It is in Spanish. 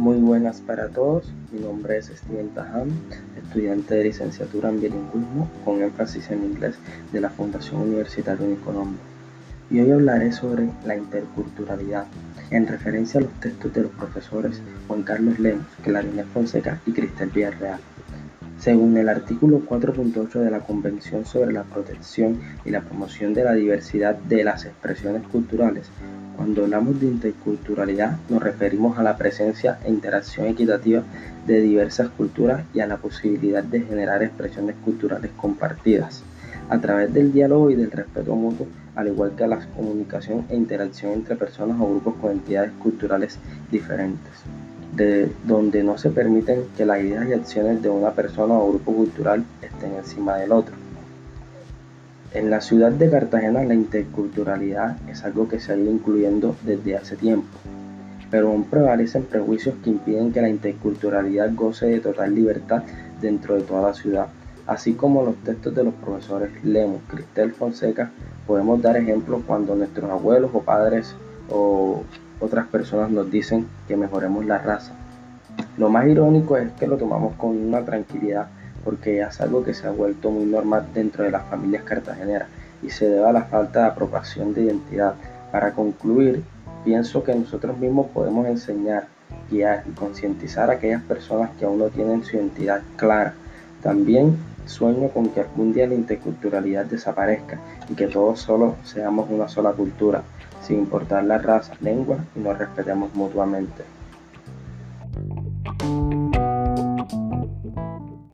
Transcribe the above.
Muy buenas para todos, mi nombre es Steven Taham, estudiante de licenciatura en bilingüismo con énfasis en inglés de la Fundación Universitaria Unicolombia. Y hoy hablaré sobre la interculturalidad, en referencia a los textos de los profesores Juan Carlos Lemos, Clarinés Fonseca y Cristel Villarreal. Según el artículo 4.8 de la Convención sobre la Protección y la Promoción de la Diversidad de las Expresiones Culturales, cuando hablamos de interculturalidad nos referimos a la presencia e interacción equitativa de diversas culturas y a la posibilidad de generar expresiones culturales compartidas a través del diálogo y del respeto mutuo, al igual que a la comunicación e interacción entre personas o grupos con entidades culturales diferentes, de donde no se permiten que las ideas y acciones de una persona o grupo cultural estén encima del otro. En la ciudad de Cartagena la interculturalidad es algo que se ha ido incluyendo desde hace tiempo, pero aún prevalecen prejuicios que impiden que la interculturalidad goce de total libertad dentro de toda la ciudad. Así como los textos de los profesores Lemos, Cristel Fonseca, podemos dar ejemplos cuando nuestros abuelos o padres o otras personas nos dicen que mejoremos la raza. Lo más irónico es que lo tomamos con una tranquilidad porque es algo que se ha vuelto muy normal dentro de las familias cartageneras y se debe a la falta de apropiación de identidad. Para concluir, pienso que nosotros mismos podemos enseñar, y concientizar a aquellas personas que aún no tienen su identidad clara. También Sueño con que algún día la interculturalidad desaparezca y que todos solo seamos una sola cultura, sin importar la raza, lengua y nos respetemos mutuamente.